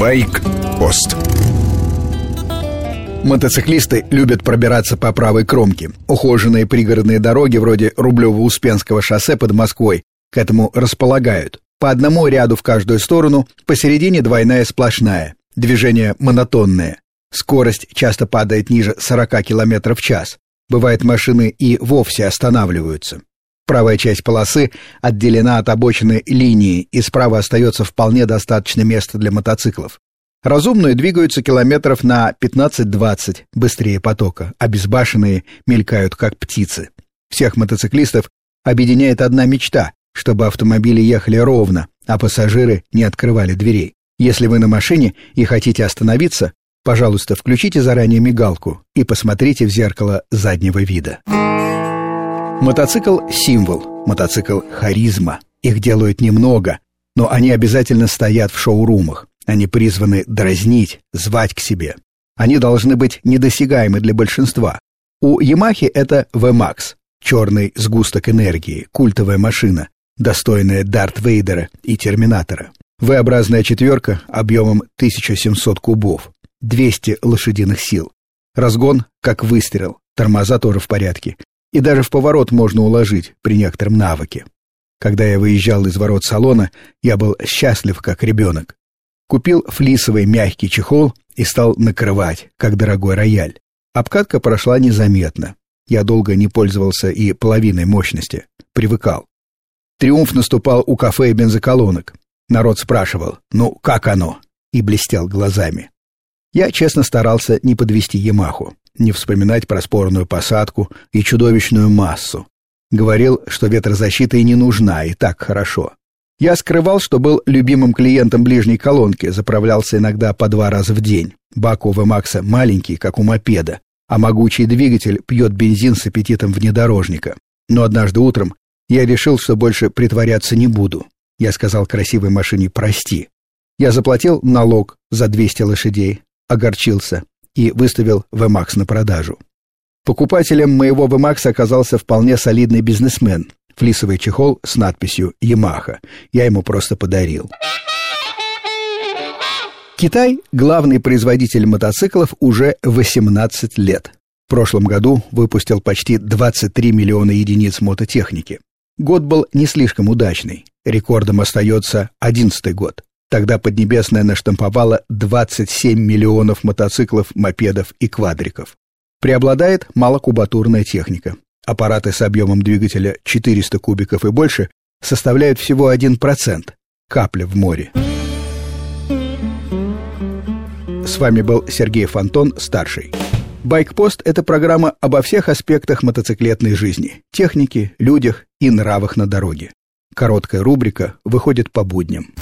Байк-пост Мотоциклисты любят пробираться по правой кромке. Ухоженные пригородные дороги вроде Рублево-Успенского шоссе под Москвой к этому располагают. По одному ряду в каждую сторону, посередине двойная сплошная. Движение монотонное. Скорость часто падает ниже 40 км в час. Бывает, машины и вовсе останавливаются. Правая часть полосы отделена от обочины линии, и справа остается вполне достаточно места для мотоциклов. Разумные двигаются километров на 15-20 быстрее потока, а безбашенные мелькают как птицы. Всех мотоциклистов объединяет одна мечта, чтобы автомобили ехали ровно, а пассажиры не открывали дверей. Если вы на машине и хотите остановиться, пожалуйста, включите заранее мигалку и посмотрите в зеркало заднего вида. Мотоцикл — символ, мотоцикл — харизма. Их делают немного, но они обязательно стоят в шоурумах. Они призваны дразнить, звать к себе. Они должны быть недосягаемы для большинства. У Ямахи это VMAX, черный сгусток энергии, культовая машина, достойная Дарт Вейдера и Терминатора. V-образная четверка объемом 1700 кубов, 200 лошадиных сил. Разгон как выстрел, тормоза тоже в порядке, и даже в поворот можно уложить при некотором навыке. Когда я выезжал из ворот салона, я был счастлив, как ребенок. Купил флисовый мягкий чехол и стал накрывать, как дорогой рояль. Обкатка прошла незаметно. Я долго не пользовался и половиной мощности. Привыкал. Триумф наступал у кафе и бензоколонок. Народ спрашивал «Ну, как оно?» и блестел глазами. Я честно старался не подвести Ямаху не вспоминать про спорную посадку и чудовищную массу. Говорил, что ветрозащита и не нужна, и так хорошо. Я скрывал, что был любимым клиентом ближней колонки, заправлялся иногда по два раза в день. Бак у Макса маленький, как у мопеда, а могучий двигатель пьет бензин с аппетитом внедорожника. Но однажды утром я решил, что больше притворяться не буду. Я сказал красивой машине «прости». Я заплатил налог за 200 лошадей, огорчился и выставил VMAX на продажу. Покупателем моего VMAX оказался вполне солидный бизнесмен. Флисовый чехол с надписью «Ямаха». Я ему просто подарил. Китай – главный производитель мотоциклов уже 18 лет. В прошлом году выпустил почти 23 миллиона единиц мототехники. Год был не слишком удачный. Рекордом остается 11 год. Тогда Поднебесная наштамповала 27 миллионов мотоциклов, мопедов и квадриков. Преобладает малокубатурная техника. Аппараты с объемом двигателя 400 кубиков и больше составляют всего 1%. Капля в море. С вами был Сергей Фонтон, старший. Байкпост – это программа обо всех аспектах мотоциклетной жизни, технике, людях и нравах на дороге. Короткая рубрика выходит по будням.